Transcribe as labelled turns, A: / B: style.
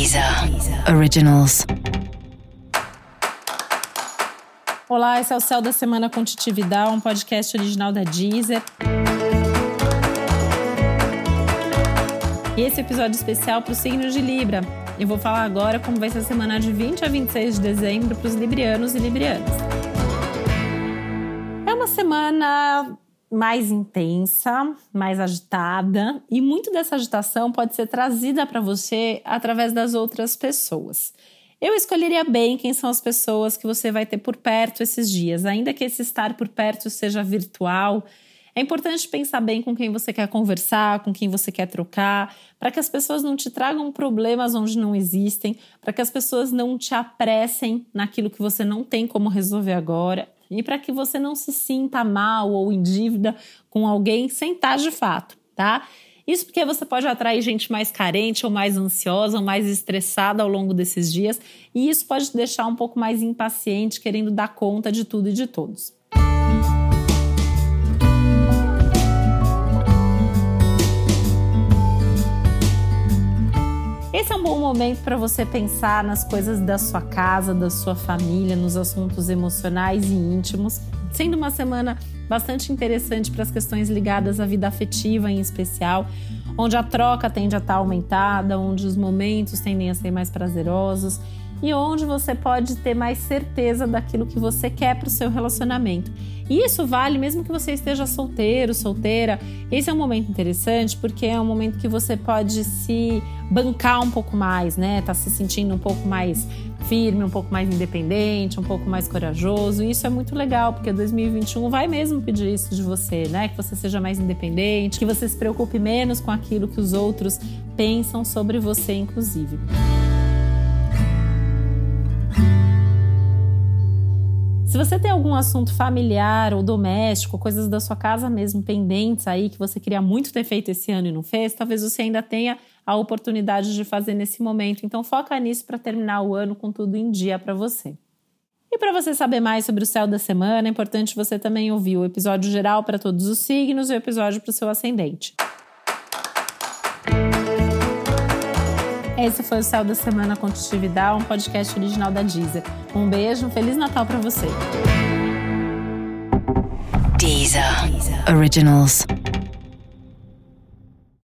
A: Deezer Originals.
B: Olá, esse é o Céu da Semana com Titividade, um podcast original da Deezer. E esse episódio especial para o signo de Libra. Eu vou falar agora como vai ser a semana de 20 a 26 de dezembro para os librianos e librianas. É uma semana mais intensa, mais agitada, e muito dessa agitação pode ser trazida para você através das outras pessoas. Eu escolheria bem quem são as pessoas que você vai ter por perto esses dias, ainda que esse estar por perto seja virtual. É importante pensar bem com quem você quer conversar, com quem você quer trocar, para que as pessoas não te tragam problemas onde não existem, para que as pessoas não te apressem naquilo que você não tem como resolver agora e para que você não se sinta mal ou em dívida com alguém sem estar de fato, tá? Isso porque você pode atrair gente mais carente ou mais ansiosa ou mais estressada ao longo desses dias, e isso pode te deixar um pouco mais impaciente, querendo dar conta de tudo e de todos. Esse é um bom momento para você pensar nas coisas da sua casa, da sua família, nos assuntos emocionais e íntimos, sendo uma semana bastante interessante para as questões ligadas à vida afetiva em especial, onde a troca tende a estar aumentada, onde os momentos tendem a ser mais prazerosos e onde você pode ter mais certeza daquilo que você quer para o seu relacionamento. E isso vale mesmo que você esteja solteiro, solteira. Esse é um momento interessante porque é um momento que você pode se bancar um pouco mais, né? Tá se sentindo um pouco mais firme, um pouco mais independente, um pouco mais corajoso. E isso é muito legal, porque 2021 vai mesmo pedir isso de você, né? Que você seja mais independente, que você se preocupe menos com aquilo que os outros pensam sobre você, inclusive. Se você tem algum assunto familiar ou doméstico, coisas da sua casa mesmo pendentes aí que você queria muito ter feito esse ano e não fez, talvez você ainda tenha a oportunidade de fazer nesse momento. Então foca nisso para terminar o ano com tudo em dia para você. E para você saber mais sobre o céu da semana, é importante você também ouvir o episódio geral para todos os signos e o episódio para o seu ascendente. Esse foi o Céu da Semana com Titividade, um podcast original da Deezer. Um beijo, um Feliz Natal para você.
A: Deezer Originals.